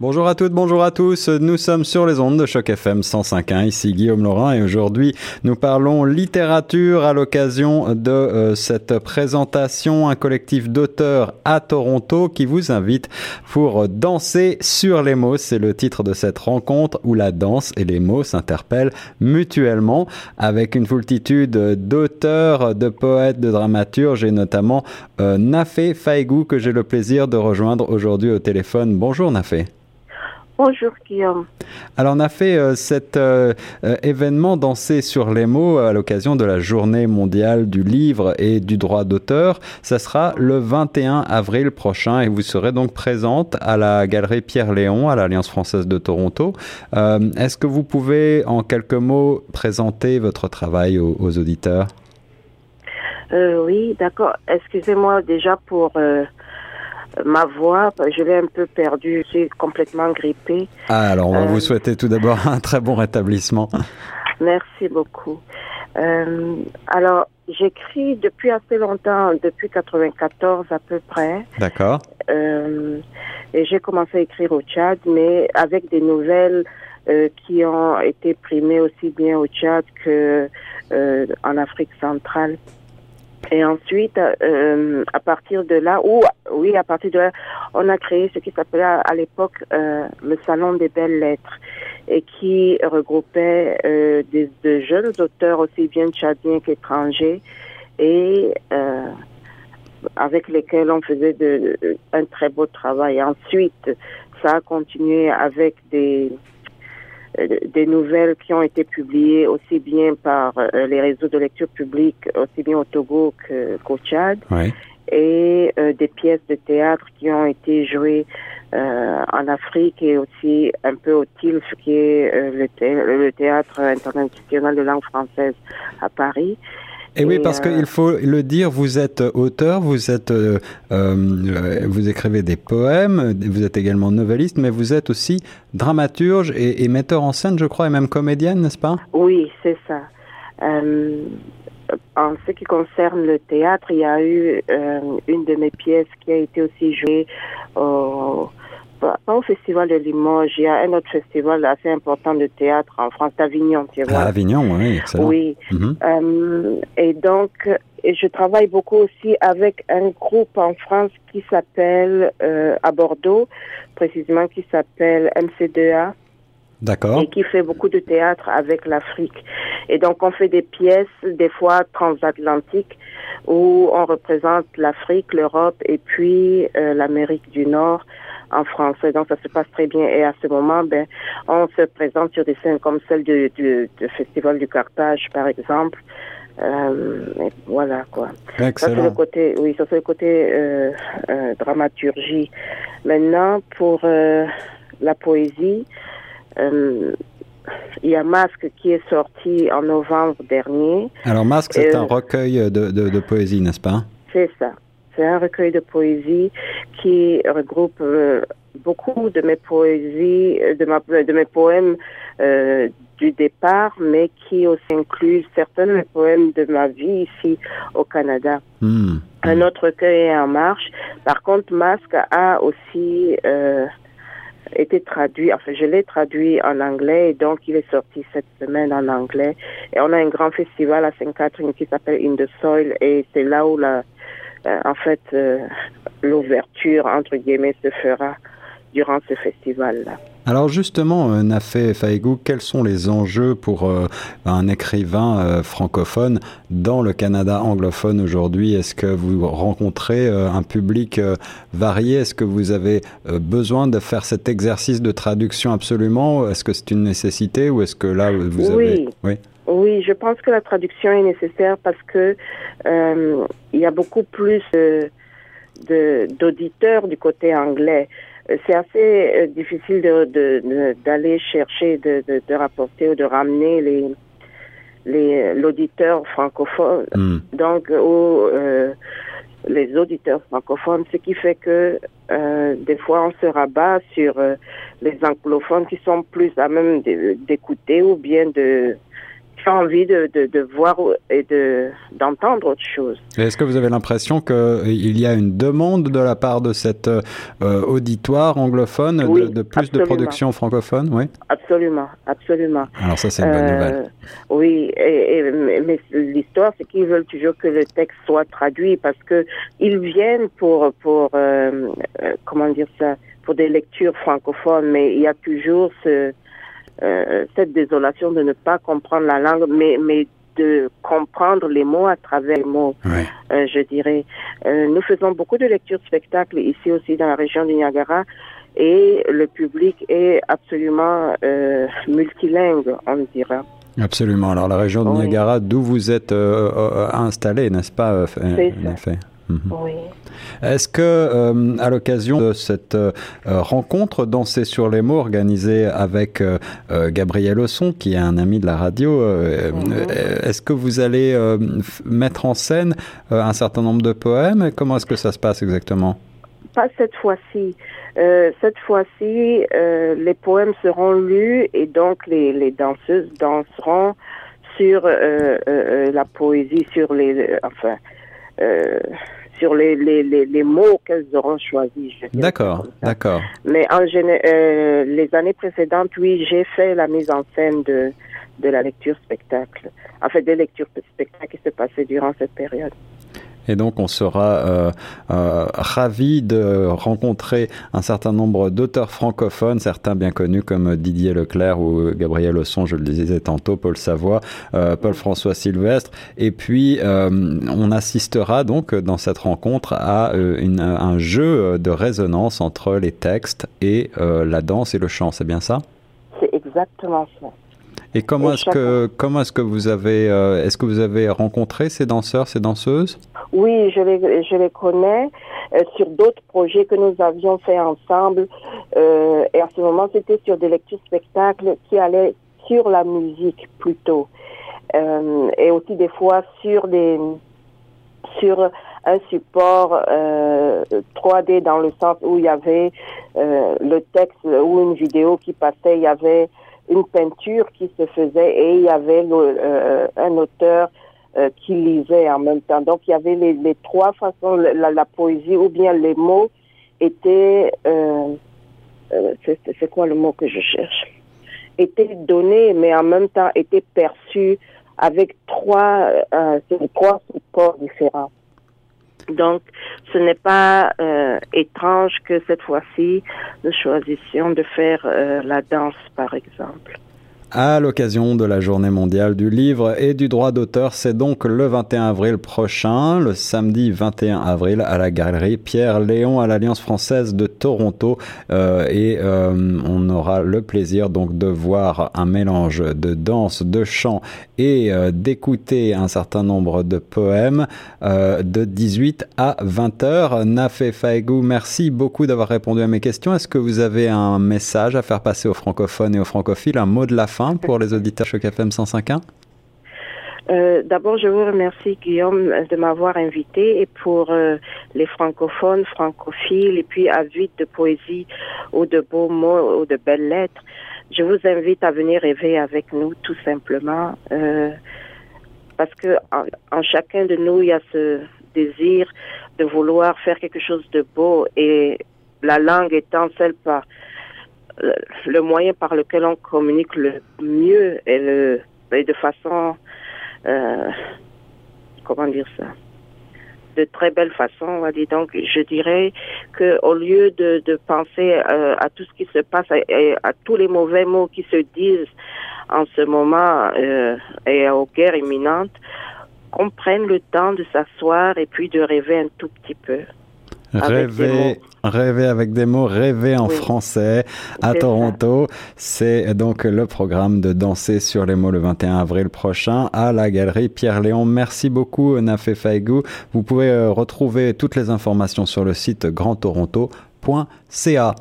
Bonjour à toutes, bonjour à tous. Nous sommes sur les ondes de Choc FM 105.1. Ici Guillaume Laurent et aujourd'hui nous parlons littérature à l'occasion de euh, cette présentation, un collectif d'auteurs à Toronto qui vous invite pour danser sur les mots. C'est le titre de cette rencontre où la danse et les mots s'interpellent mutuellement avec une foultitude d'auteurs, de poètes, de dramaturges et notamment euh, Nafé Faigou que j'ai le plaisir de rejoindre aujourd'hui au téléphone. Bonjour Nafé. Bonjour Guillaume. Alors on a fait euh, cet euh, euh, événement Danser sur les mots à l'occasion de la journée mondiale du livre et du droit d'auteur. Ça sera le 21 avril prochain et vous serez donc présente à la galerie Pierre-Léon à l'Alliance française de Toronto. Est-ce que vous pouvez en quelques mots présenter votre travail aux, aux auditeurs? Oui, d'accord. Excusez-moi déjà pour ma voix, je l'ai un peu perdue, suis complètement grippée. Ah, alors on va vous euh, souhaiter tout d'abord un très bon rétablissement. Merci beaucoup. Euh, alors, j'écris depuis assez longtemps, depuis 94 à peu près. D'accord. Euh, et j'ai commencé à écrire au Tchad, mais avec des nouvelles qui ont été primées aussi bien au Tchad que en Afrique centrale. Et ensuite, euh, à partir de là, ou oui, à partir de là, on a créé ce qui s'appelait à, l'époque euh, le Salon des belles lettres et qui regroupait euh, des, de jeunes auteurs aussi bien tchadiens qu'étrangers et euh, avec lesquels on faisait de, un très beau travail. Ensuite, ça a continué avec des des nouvelles qui ont été publiées aussi bien par euh, les réseaux de lecture publique, aussi bien au Togo qu'au Tchad, et euh, des pièces de théâtre qui ont été jouées en Afrique et aussi un peu au TILF, qui est le, théâtre international de langue française à Paris. Et, oui, parce qu'il faut le dire, vous êtes auteur, vous êtes, euh, euh, vous écrivez des poèmes, vous êtes également novelliste, mais vous êtes aussi dramaturge et, metteur en scène, je crois, et même comédienne, n'est-ce pas? Oui, c'est ça. Euh, en ce qui concerne le théâtre, il y a eu une de mes pièces qui a été aussi jouée au pas au Festival de Limoges, il y a un autre festival assez important de théâtre en France, Avignon, tu vois. Ah, Avignon, oui, excellent. Oui. Mhm. euh, et donc, et je travaille beaucoup aussi avec un groupe en France qui s'appelle, euh, à Bordeaux, précisément qui s'appelle MC2A. D'accord. Et qui fait beaucoup de théâtre avec l'Afrique. Et donc, on fait des pièces, des fois transatlantiques, où on représente l'Afrique, l'Europe et puis euh, l'Amérique du Nord en français. Donc ça se passe très bien. Et à ce moment, ben, on se présente sur des scènes comme celle du, du, Festival du Carthage, par exemple. Euh, voilà quoi. Excellent. Ça c'est le côté, oui, ça c'est le côté euh, euh, dramaturgie. Maintenant pour la poésie, il y a Masque qui est sorti en novembre dernier. Alors Masque, c'est un recueil de, de, de poésie, n'est-ce pas? C'est ça. C'est un recueil de poésie qui regroupe euh, beaucoup de mes poésies, de, ma, de mes poèmes euh, du départ, mais qui aussi inclut certains de mes poèmes de ma vie ici au Canada. Hmm. Un autre recueil est en marche. Par contre, Masque a aussi euh, été traduit, enfin je l'ai traduit en anglais et donc il est sorti cette semaine en anglais. Et on a un grand festival à Sainte-Catherine qui s'appelle In the Soil et c'est là où la euh, en fait, euh, l'ouverture, entre guillemets, se fera durant ce festival-là. Alors justement, euh, Nafé Faigou, quels sont les enjeux pour un écrivain francophone dans le Canada anglophone aujourd'hui? Est-ce que vous rencontrez un public varié? Est-ce que vous avez besoin de faire cet exercice de traduction absolument? Est-ce que c'est une nécessité ou est-ce que là vous avez... Oui. Oui, je pense que la traduction est nécessaire parce que euh, il y a beaucoup plus de d'auditeurs du côté anglais. C'est assez euh, difficile de d'aller chercher, de, de, de, rapporter ou de ramener les les l'auditeur francophone. Hmm. Donc, ou euh, les auditeurs francophones, ce qui fait que euh, des fois on se rabat sur euh, les anglophones qui sont plus à même d'écouter ou bien de envie de, de, de, voir et de d'entendre autre chose. Est-ce que vous avez l'impression qu'il y a une demande de la part de cet euh, auditoire anglophone de, plus de production francophone? Oui. Absolument, absolument. Alors ça, c'est une bonne euh, nouvelle. Oui, et, mais l'histoire, c'est qu'ils veulent toujours que le texte soit traduit parce que ils viennent pour pour euh, comment dire ça pour des lectures francophones, mais il y a toujours ce euh, cette désolation de ne pas comprendre la langue, mais, mais de comprendre les mots à travers les mots, euh, je dirais. Euh, nous faisons beaucoup de lectures spectacles ici aussi dans la région du Niagara et le public est absolument multilingue, on dira. Absolument. Alors la région du Niagara, d'où vous êtes installé, n'est-ce pas en effet? Mhm. Oui. Est-ce que, euh, à l'occasion de cette euh, rencontre Danser sur les mots organisée avec euh, Gabriel Osson, qui est un ami de la radio, mhm. est-ce que vous allez mettre en scène un certain nombre de poèmes? Comment est-ce que ça se passe exactement? Pas cette fois-ci. cette fois-ci, les poèmes seront lus et donc les, les danseuses danseront sur la poésie, sur les, enfin, sur les, les, les, mots qu'elles auront choisis. D'accord, d'accord. Mais en général, euh, les années précédentes, oui, j'ai fait la mise en scène de, de la lecture spectacle. En fait, des lectures spectacles qui se passaient durant cette période. Et donc, on sera euh, euh, ravis de rencontrer un certain nombre d'auteurs francophones, certains bien connus comme Didier Leclerc ou Gabriel Osson, je le disais tantôt, Paul Savoie, euh, Paul-François Sylvestre. Et puis, on assistera donc dans cette rencontre à une, un jeu de résonance entre les textes et euh, la danse et le chant. C'est bien ça? C'est exactement ça. Et comment est-ce que comment est-ce que vous avez euh, est-ce que vous avez rencontré ces danseurs, ces danseuses? Oui, je les connais euh, sur d'autres projets que nous avions fait ensemble. Euh, et à ce moment, c'était sur des lectures spectacles qui allaient sur la musique plutôt, euh, et aussi des fois sur des sur un support 3D dans le sens où il y avait le texte ou une vidéo qui passait, il y avait une peinture qui se faisait et il y avait un auteur euh, qui lisait en même temps. Donc il y avait les, trois façons, la, poésie ou bien les mots étaient, euh, euh c'est quoi le mot que je cherche, étaient donnés mais en même temps étaient perçus avec trois, trois supports différents. Donc, ce n'est pas étrange que cette fois-ci, nous choisissions de faire la danse, par exemple à l'occasion de la journée mondiale du livre et du droit d'auteur. C'est donc le 21 avril prochain, le samedi 21 avril, à la galerie Pierre Léon à l'Alliance française de Toronto. Euh, et euh, on aura le plaisir donc de voir un mélange de danse, de chant et euh, d'écouter un certain nombre de poèmes de 18 à 20 heures. Nafé Faegou, merci beaucoup d'avoir répondu à mes questions. Est-ce que vous avez un message à faire passer aux francophones et aux francophiles, un mot de la fin pour les auditeurs Choc FM 105.1 euh, D'abord, je vous remercie, Guillaume, de m'avoir invité et pour euh, les francophones, francophiles et puis avides de poésie ou de beaux mots ou de belles lettres, je vous invite à venir rêver avec nous, tout simplement, euh, parce que en, chacun de nous, il y a ce désir de vouloir faire quelque chose de beau et la langue étant celle par le moyen par lequel on communique le mieux et, le, de façon, euh, comment dire ça, de très belle façon, on va dire. Donc, je dirais que au lieu de, de penser euh, à tout ce qui se passe et à, tous les mauvais mots qui se disent en ce moment euh, et aux guerres imminentes, qu'on prenne le temps de s'asseoir et puis de rêver un tout petit peu. Rêver, rêver avec des mots, rêver en français à Toronto. C'est donc le programme de Danser sur les mots le 21 avril prochain à la galerie Pierre-Léon. Merci beaucoup, Nafé Faigou. Vous pouvez euh, retrouver toutes les informations sur le site grandtoronto.ca.